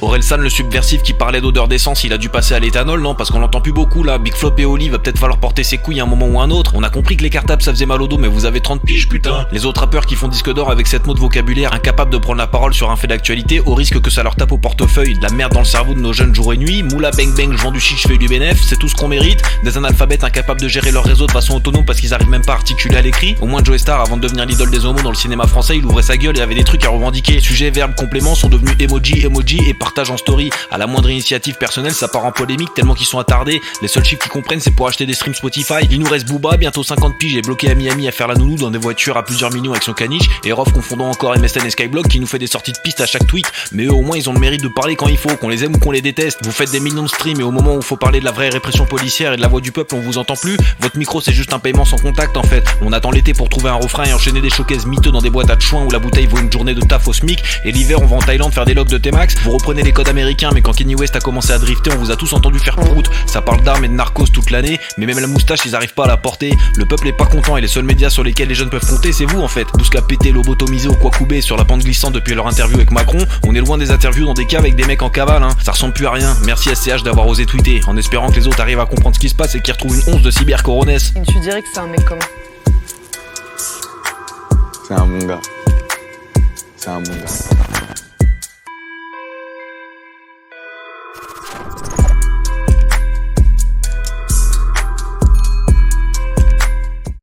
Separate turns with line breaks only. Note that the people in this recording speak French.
Orelsan le subversif qui parlait d'odeur d'essence, il a dû passer à l'éthanol, non? Parce qu'on l'entend plus beaucoup là. Big Flop et Oli va peut-être falloir porter ses couilles à un moment ou un autre. On a compris que les cartables ça faisait mal au dos, mais vous avez 30 piges putain. Les autres rappeurs qui font disque d'or avec cette mot de vocabulaire, incapables de prendre la parole sur un fait d'actualité, au risque que ça leur tape au portefeuille, de la merde dans le cerveau de nos jeunes jour et nuit. Moula bang bang, je vends du shit, je fais du bénéf, c'est tout ce qu'on mérite. Des analphabètes incapables de gérer leur réseau de façon autonome parce qu'ils arrivent même pas à articuler à l'écrit. Au moins Joe Star, avant de devenir l'idole des homos dans le cinéma français, il ouvrait sa gueule et avait des trucs à revendiquer. Sujet, verbe, complément sont devenus emoji, emoji et partage en story. À la moindre initiative personnelle, ça part en polémique tellement qu'ils sont attardés. Les seuls chiffres qu'ils comprennent, c'est pour acheter des streams Spotify. Il nous reste Booba, bientôt 50 piges et bloqué à Miami à faire la nounou dans des voitures à plusieurs millions avec son caniche. Et Rof confondant encore MSN et Skyblock qui nous fait des sorties de piste à chaque tweet. Mais eux, au moins, ils ont le mérite de parler quand il faut, qu'on les aime ou qu'on les déteste. Vous faites des millions de streams et au moment où faut parler de la vraie répression policière et de la voix du peuple, on vous entend plus. Votre micro, c'est juste un paiement sans contact en fait. On attend l'été pour trouver un refrain et enchaîner des showcases miteux dans des boîtes à chouin où la bouteille vaut une journée de taf au SMIC. Et l'hiver, on va en Thaïlande faire des logs de Vous reprenez les codes américains, mais quand Kenny West a commencé à drifter, on vous a tous entendu faire prout. Ça parle d'armes et de narcos toute l'année, mais même la moustache, ils arrivent pas à la porter. Le peuple est pas content et les seuls médias sur lesquels les jeunes peuvent compter, c'est vous en fait. Bousca pété, lobotomisé au Kwakubé sur la pente glissante depuis leur interview avec Macron. On est loin des interviews dans des caves avec des mecs en cavale, hein. Ça ressemble plus à rien. Merci SCH d'avoir osé tweeter, en espérant que les autres arrivent à comprendre ce qui se passe et qu'ils retrouvent une once de cybercoronesse.
Tu dirais que c'est un mec comment
C'est un bon gars. C'est un bon gars. Thank you.